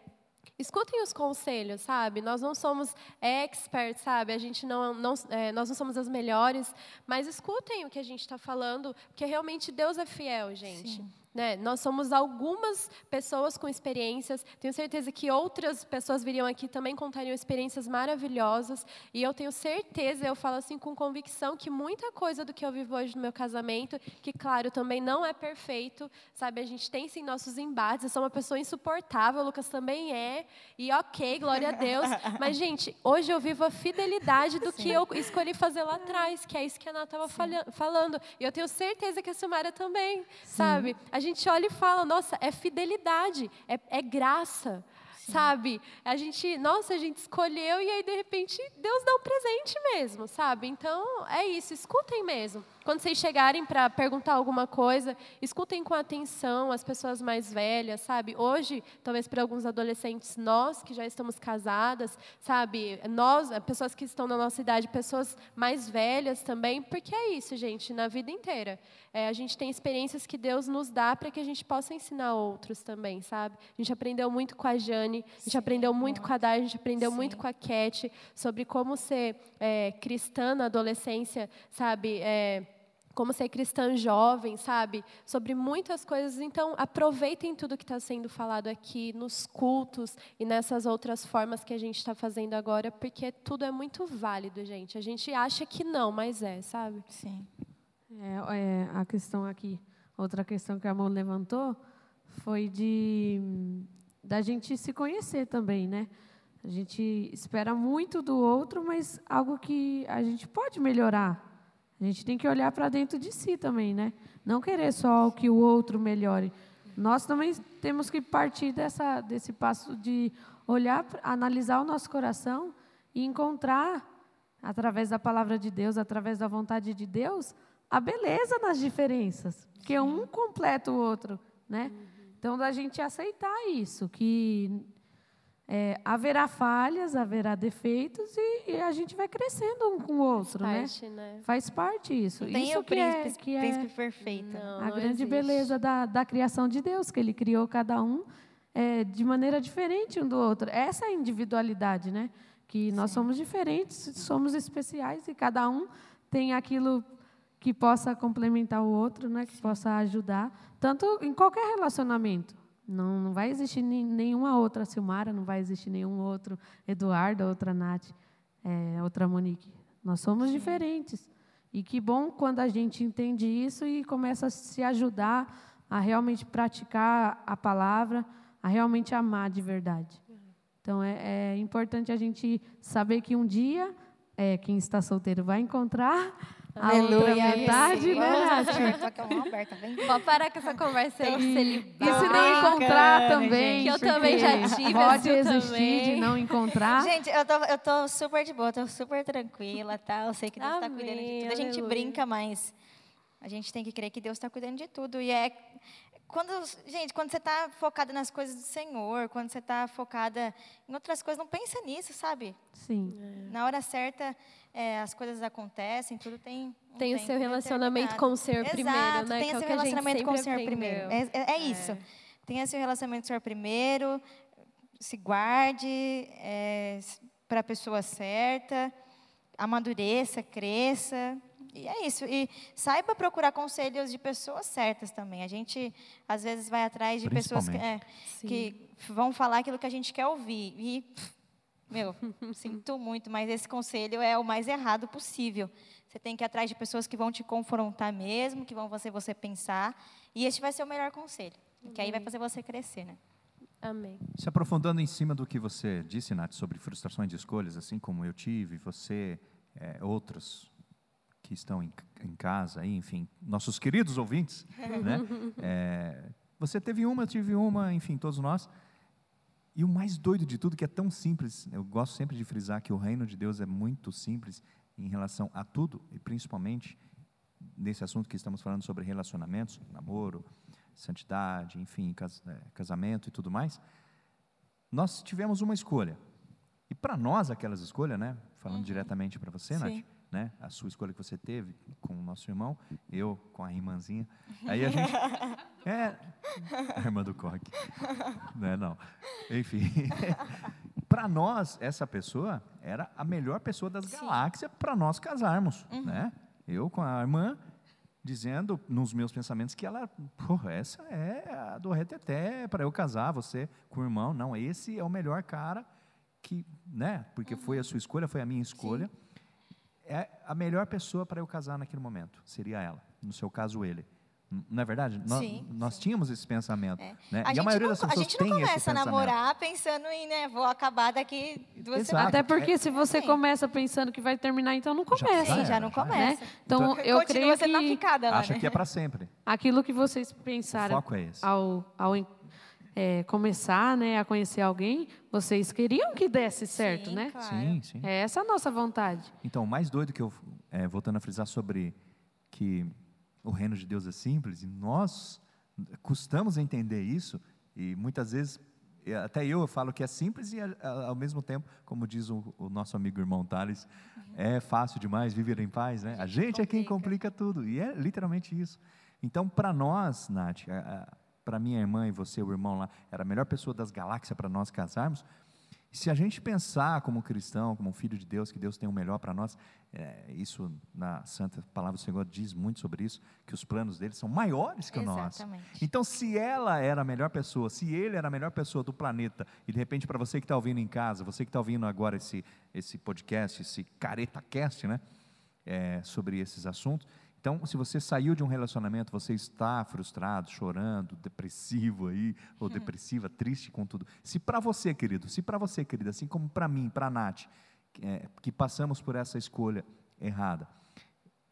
escutem os conselhos, sabe? Nós não somos experts, sabe? A gente não, não é, nós não somos as melhores, mas escutem o que a gente está falando, porque realmente Deus é fiel, gente. Sim. Né? Nós somos algumas pessoas com experiências. Tenho certeza que outras pessoas viriam aqui também contariam experiências maravilhosas. E eu tenho certeza, eu falo assim com convicção, que muita coisa do que eu vivo hoje no meu casamento, que claro, também não é perfeito, sabe? A gente tem sim nossos embates. Eu sou uma pessoa insuportável, o Lucas também é. E ok, glória a Deus. Mas, gente, hoje eu vivo a fidelidade do sim. que eu escolhi fazer lá atrás, que é isso que a Ana estava falando. E eu tenho certeza que a Silmara também, sim. sabe? A a gente olha e fala, nossa, é fidelidade, é, é graça, Sim. sabe? A gente, nossa, a gente escolheu e aí de repente Deus dá um presente mesmo, sabe? Então é isso, escutem mesmo. Quando vocês chegarem para perguntar alguma coisa, escutem com atenção as pessoas mais velhas, sabe? Hoje, talvez para alguns adolescentes, nós que já estamos casadas, sabe? Nós, pessoas que estão na nossa idade, pessoas mais velhas também, porque é isso, gente, na vida inteira. É, a gente tem experiências que Deus nos dá para que a gente possa ensinar outros também, sabe? A gente aprendeu muito com a Jane, a gente Sim, aprendeu muito com a Dai, a gente aprendeu Sim. muito com a Cat sobre como ser é, cristã na adolescência, sabe? É, como ser cristã jovem, sabe? Sobre muitas coisas. Então, aproveitem tudo que está sendo falado aqui, nos cultos e nessas outras formas que a gente está fazendo agora, porque tudo é muito válido, gente. A gente acha que não, mas é, sabe? Sim. É, é, a questão aqui, outra questão que a mão levantou, foi de da gente se conhecer também, né? A gente espera muito do outro, mas algo que a gente pode melhorar. A gente tem que olhar para dentro de si também, né? Não querer só que o outro melhore. Nós também temos que partir dessa, desse passo de olhar, analisar o nosso coração e encontrar, através da palavra de Deus, através da vontade de Deus, a beleza nas diferenças, porque um completa o outro, né? Então, da gente aceitar isso, que é, haverá falhas, haverá defeitos e, e, a gente vai crescendo um com o outro, Faz né? parte, né? Faz parte isso. Não tem isso o que príncipe, é, que é príncipe perfeito. Não, a não grande existe. beleza da, da criação de Deus, que Ele criou cada um é, de maneira diferente um do outro. Essa é a individualidade, né? Que nós Sim. somos diferentes, somos especiais e cada um tem aquilo que possa complementar o outro, né? Que possa ajudar, tanto em qualquer relacionamento. Não, não vai existir nenhuma outra Silmara, não vai existir nenhum outro Eduardo, outra Nath, é, outra Monique. Nós somos Sim. diferentes. E que bom quando a gente entende isso e começa a se ajudar a realmente praticar a palavra, a realmente amar de verdade. Então é, é importante a gente saber que um dia é, quem está solteiro vai encontrar Aleluia, outra metade, né, Nath? Pode parar com essa conversa aí de celibato. E se não encontrar também. Que eu também já tive. Pode existir também. de não encontrar. Gente, eu tô, eu tô super de boa, tô super tranquila, tá? Eu sei que Deus está cuidando de tudo. A gente brinca, mas a gente tem que crer que Deus está cuidando de tudo. E é quando, gente, quando você está focada nas coisas do Senhor, quando você está focada em outras coisas, não pensa nisso, sabe? Sim. Na hora certa, é, as coisas acontecem, tudo tem. Um Tem o seu relacionamento com o Senhor primeiro, Exato, né? Tenha é o seu relacionamento com o Senhor primeiro. É, é- é isso. Tenha seu relacionamento com o Senhor primeiro, se guarde para a pessoa certa, amadureça, cresça. E é isso. E saiba procurar conselhos de pessoas certas também. A gente, às vezes, vai atrás de pessoas que, é, que vão falar aquilo que a gente quer ouvir. E, pff, meu, sinto muito, mas esse conselho é o mais errado possível. Você tem que ir atrás de pessoas que vão te confrontar mesmo, que vão fazer você pensar. E esse vai ser o melhor conselho. Que aí vai fazer você crescer, né? Amém. Se aprofundando em cima do que você disse, Nath, sobre frustrações de escolhas, assim como eu tive, você, é, outros que estão em, em casa, aí, enfim, nossos queridos ouvintes, né? É, você teve uma, eu tive uma, enfim, todos nós. E o mais doido de tudo, que é tão simples, eu gosto sempre de frisar que o reino de Deus é muito simples em relação a tudo, e principalmente nesse assunto que estamos falando sobre relacionamentos, namoro, santidade, enfim, eh, casamento e tudo mais, nós tivemos uma escolha. E para nós, aquelas escolhas, né? Falando diretamente para você, Nath, Sim. né? A sua escolha que você teve com o nosso irmão, eu com a irmãzinha. Aí a gente. É. A irmã do Coque. Não é, não. Enfim. para nós, essa pessoa era a melhor pessoa das galáxias para nós casarmos, né? Eu com a irmã dizendo nos meus pensamentos que ela, porra, essa é a do reteté para eu casar, você com o irmão, não, esse é o melhor cara que, né? Porque foi a sua escolha, foi a minha escolha. É a melhor pessoa para eu casar naquele momento, seria ela. No seu caso, ele. Não é verdade? Nós, Sim, nós tínhamos esse pensamento. É. Né? A, e gente a maioria não, das a pessoas gente não tem esse começa a pensamento. namorar pensando em, né, vou acabar daqui duas Exato. semanas. Até porque É- se você Sim. começa pensando que vai terminar, então não começa. Sim, já não já era. começa. né? Então, Então, eu creio na que ficada lá, Acha né? que é para sempre. aquilo que vocês O pensaram foco é esse. ao, ao é, começar né, a conhecer alguém, vocês queriam que desse certo, Sim, né? claro. Sim, sim. É essa a nossa vontade. Então, o mais doido que eu, é, voltando a frisar sobre que o reino de Deus é simples, e nós custamos entender isso, e muitas vezes, até eu, falo que é simples, e a- a- ao mesmo tempo, como diz o, o nosso amigo irmão Thales, é fácil demais viver em paz, né? A gente é quem complica tudo, e é literalmente isso. Então, para nós, Nath, para minha irmã e você, o irmão lá, era a melhor pessoa das galáxias para nós casarmos, se a gente pensar como cristão, como filho de Deus, que Deus tem o melhor para nós, é, isso na Santa Palavra do Senhor diz muito sobre isso, que os planos dele são maiores que o nosso. Então, se ela era a melhor pessoa, se ele era a melhor pessoa do planeta, e de repente para você que está ouvindo em casa, você que está ouvindo agora esse, esse podcast, esse caretacast, né, é, sobre esses assuntos, então, se você saiu de um relacionamento, você está frustrado, chorando, depressivo aí, ou depressiva, triste com tudo. Se para você, querido, se para você, querida, assim como para mim, para a Nath, é, que passamos por essa escolha errada,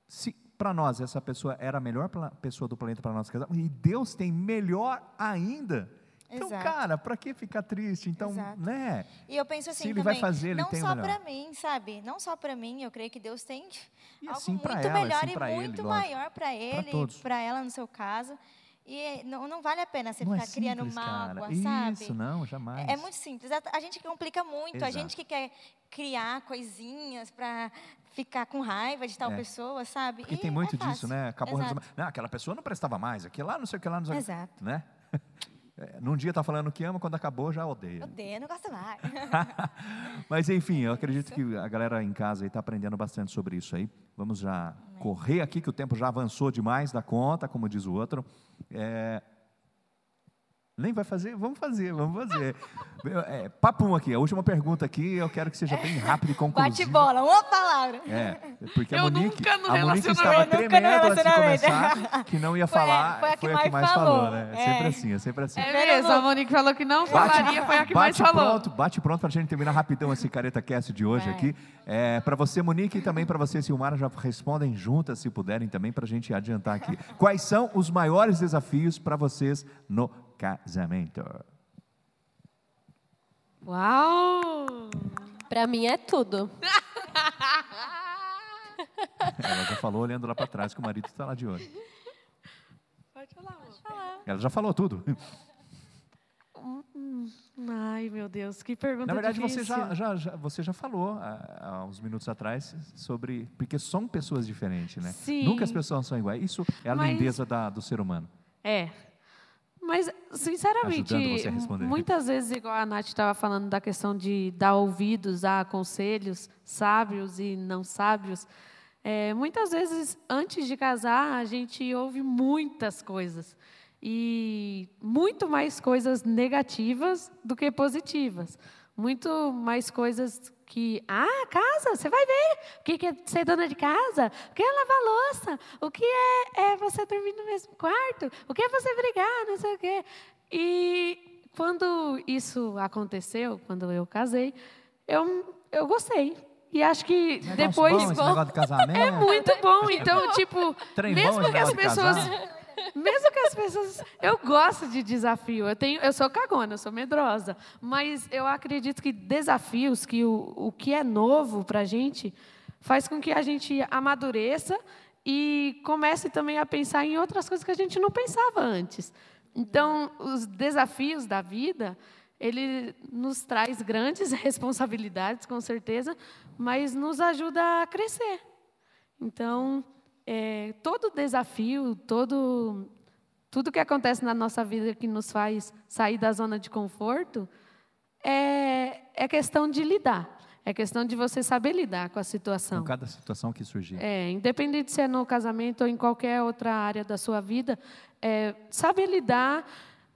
se para nós essa pessoa era a melhor pessoa do planeta para nós casar, e Deus tem melhor ainda. Então, Exato. cara, para que ficar triste? Então, Exato. né? E eu penso assim Se ele também, vai fazer, ele não tem só para mim, sabe? Não só para mim, eu creio que Deus tem E algo assim muito ela, melhor assim e ele, muito lógico. maior para ele, para ela no seu caso. E não, não vale a pena você não é ficar criando simples, mágoa, cara. sabe? Isso, não, jamais. É, é muito simples. A, a gente que complica muito. A Exato. gente que quer criar coisinhas para ficar com raiva de tal É. pessoa, sabe? Porque E tem muito é disso, né? Acabou. Não, aquela pessoa não prestava mais, aquilo lá, não sei o que lá, não sei. Exato. Né? É, Num dia tá falando que ama, quando acabou já odeia. Odeio, não gosto mais. Mas enfim, eu acredito que a galera em casa está aprendendo bastante sobre isso aí. Vamos já correr aqui, que o tempo já avançou demais da conta, como diz o outro. É, Nem vai fazer? Vamos fazer, vamos fazer. É, papum aqui, a última pergunta aqui, eu quero que seja bem rápido e conclusiva. Bate bola, uma palavra. É, porque a Eu Monique, nunca no a Monique estava tremendo antes de começar, que não ia Foi- falar, foi a que mais falou. né? É É. sempre assim, é sempre assim. É mesmo, a Monique falou que não falaria, foi a que mais bate falou. pronto, bate pronto para a gente terminar rapidão esse Careta Cast de hoje Vai. aqui. É, para você, Monique, e também para você, Silmara, já respondem juntas, se puderem também, para a gente adiantar aqui. Quais são os maiores desafios para vocês no casamento? Uau! Para mim é tudo. Ela já falou olhando lá para trás que o marido está lá de olho. Pode falar, amor. Ela já falou tudo. Ai, meu Deus, que pergunta Na verdade, difícil. você já, já, já- você já falou há, há uns minutos atrás sobre. Porque são pessoas diferentes, né? Sim. Nunca as pessoas são iguais. Isso é a Mas- lindeza da- do ser humano. É. Mas, sinceramente, muitas vezes, igual a Nath estava falando da questão de dar ouvidos a conselhos sábios e não sábios, é, muitas vezes, antes de casar, a gente ouve muitas coisas. E muito mais coisas negativas do que positivas. Muito mais coisas que, ah, casa, você vai ver o que que é ser dona de casa, o que é lavar louça, o que é, é você dormir no mesmo quarto, o que é você brigar, não sei o quê. E quando isso aconteceu, quando eu casei, eu, eu gostei. E acho que Negócio depois. bom, negócio de casamento. É muito bom. Então, tipo, Trem bom mesmo que as pessoas. casar. Mesmo que as pessoas. Eu gosto de desafio. Eu, tenho, eu sou cagona, eu sou medrosa. Mas eu acredito que desafios, que o, o que é novo para a gente, faz com que a gente amadureça e comece também a pensar em outras coisas que a gente não pensava antes. Então, os desafios da vida, ele nos traz grandes responsabilidades, com certeza, mas nos ajuda a crescer. Então, é, todo desafio, todo, tudo que acontece na nossa vida que nos faz sair da zona de conforto, é, é questão de lidar. É questão de você saber lidar com a situação. Com cada situação que surgir. É, independente se é no casamento ou em qualquer outra área da sua vida, é, saber lidar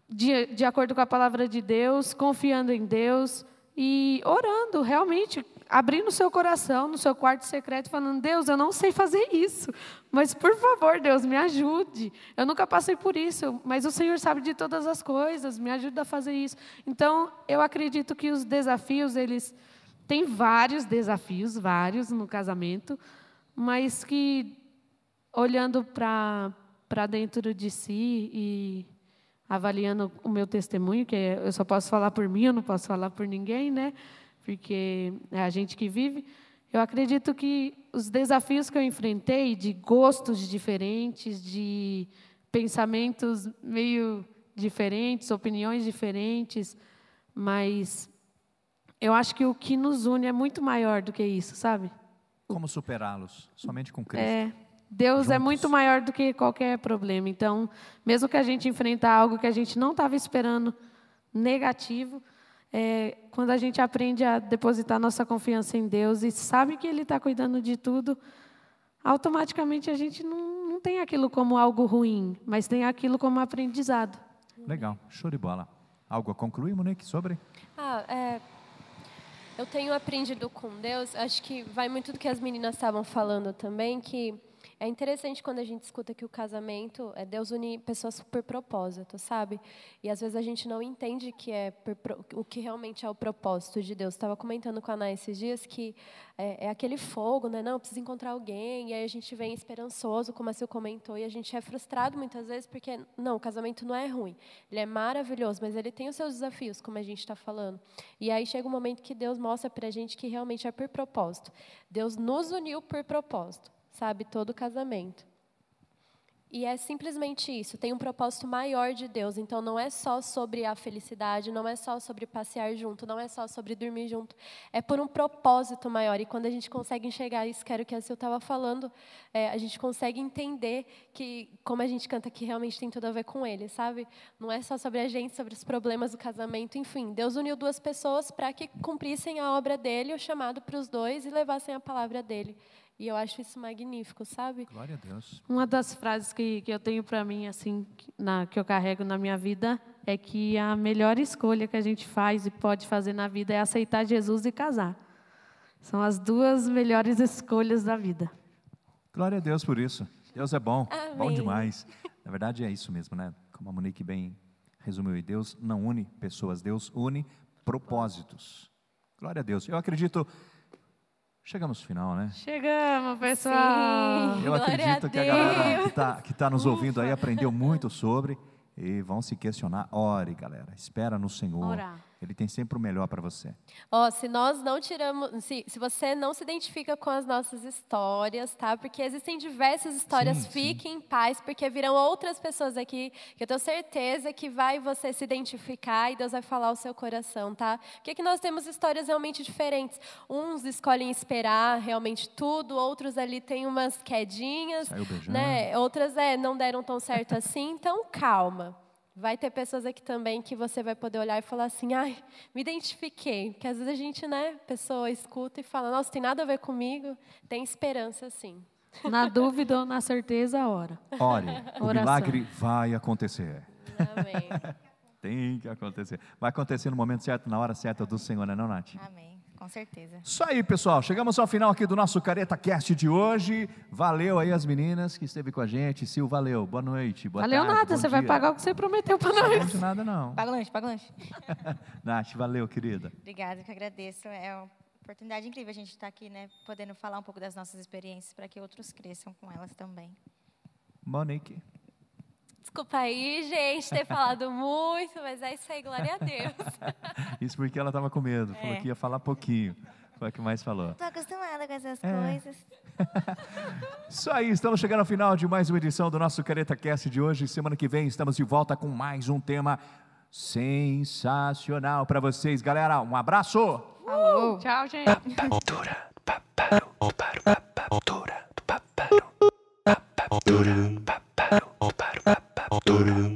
de, de acordo com a palavra de Deus, confiando em Deus e orando, realmente, abrindo o seu coração no seu quarto secreto, falando: Deus, eu não sei fazer isso, mas por favor, Deus, me ajude. Eu nunca passei por isso, mas o Senhor sabe de todas as coisas, me ajuda a fazer isso. Então, eu acredito que os desafios, eles. Tem vários desafios, vários no casamento, mas que olhando para dentro de si e avaliando o meu testemunho, que eu só posso falar por mim, eu não posso falar por ninguém, né? Porque é a gente que vive. Eu acredito que os desafios que eu enfrentei, de gostos diferentes, de pensamentos meio diferentes, opiniões diferentes, mas eu acho que o que nos une é muito maior do que isso, sabe? Como superá-los? Somente com Cristo. É, Deus é Juntos. muito maior do que qualquer problema. Então, mesmo que a gente enfrentar algo que a gente não estava esperando negativo, é, quando a gente aprende a depositar nossa confiança em Deus e sabe que Ele está cuidando de tudo, automaticamente a gente não, não tem aquilo como algo ruim, mas tem aquilo como aprendizado. Legal, show de bola. Algo a concluir, Monique, sobre? Ah, é, eu tenho aprendido com Deus, acho que vai muito do que as meninas estavam falando também, que é interessante quando a gente escuta que o casamento é Deus une pessoas por propósito, sabe? E às vezes a gente não entende que é por o que realmente é o propósito de Deus. Estava comentando com a Ana esses dias que é, é aquele fogo, né? Não, eu preciso encontrar alguém. E aí a gente vem esperançoso, como a Sil comentou, e a gente é frustrado muitas vezes porque, não, o casamento não é ruim. Ele é maravilhoso, mas ele tem os seus desafios, como a gente está falando. E aí chega um momento que Deus mostra para a gente que realmente é por propósito. Deus nos uniu por propósito, sabe? Todo casamento. E é simplesmente isso, tem um propósito maior de Deus. Então não é só sobre a felicidade, não é só sobre passear junto, não é só sobre dormir junto. É por um propósito maior. E quando a gente consegue enxergar isso, que era o que a Sil estava falando, é, a gente consegue entender que, como a gente canta, que realmente tem tudo a ver com Ele, sabe? Não é só sobre a gente, sobre os problemas do casamento. Enfim, Deus uniu duas pessoas para que cumprissem a obra dele, o chamado para os dois, e levassem a palavra dele. E eu acho isso magnífico, sabe? Glória a Deus. Uma das frases que, que eu tenho para mim, assim, que- na, que eu carrego na minha vida, é que a melhor escolha que a gente faz e pode fazer na vida é aceitar Jesus e casar. São as duas melhores escolhas da vida. Glória a Deus por isso. Deus é bom, bom Amém. demais. Na verdade é isso mesmo, né? Como a Monique bem resumiu, e Deus não une pessoas, Deus une propósitos. Glória a Deus. Eu acredito. Chegamos no final, né? Chegamos, pessoal! Eu Glória acredito a que a galera que está que tá nos ouvindo aí aprendeu muito sobre e vão se questionar. Ore, galera. Espera no Senhor. Orar. Ele tem sempre o melhor para você. Ó, se nós não tiramos, se, se você não se identifica com as nossas histórias, tá? Porque existem diversas histórias, Sim, sim. fique em paz, porque virão outras pessoas aqui que eu tenho certeza que vai você se identificar e Deus vai falar o seu coração, tá? Porque que nós temos histórias realmente diferentes. Uns escolhem esperar realmente tudo, outros ali têm umas quedinhas, né? Outras é, não deram tão certo assim, então calma. Vai ter pessoas aqui também que você vai poder olhar e falar assim, ai, me identifiquei. Porque às vezes a gente, né, pessoa escuta e fala, nossa, tem nada a ver comigo. Tem esperança, sim. Na dúvida ou na certeza, ora. Ore, o Oração. milagre vai acontecer. Amém. Tem que acontecer. Vai acontecer no momento certo, na hora certa do Senhor, não é não, Nath? Amém, com certeza. Isso aí, pessoal. Chegamos ao final aqui do nosso Careta Cast de hoje. Valeu aí as meninas que esteve com a gente. Sil, valeu. Boa noite. Boa Valeu tarde, nada, você vai dia. pagar o que você prometeu para Não nós. de nada, não. Paga o lanche, paga o lanche. Nath, valeu, querida. Obrigada, que agradeço. É uma oportunidade incrível a gente estar aqui, né, podendo falar um pouco das nossas experiências para que outros cresçam com elas também. Monique. Desculpa aí, gente, ter falado muito, mas é isso aí, glória a Deus. Isso porque ela estava com medo. Falou É. que ia falar pouquinho. Foi a que mais falou. Tô acostumada com essas É. coisas. Isso aí, estamos chegando ao final de mais uma edição do nosso Careta Cast de hoje. Semana que vem estamos de volta com mais um tema sensacional para vocês. Galera, um abraço! Alô? Tchau, gente. Porto.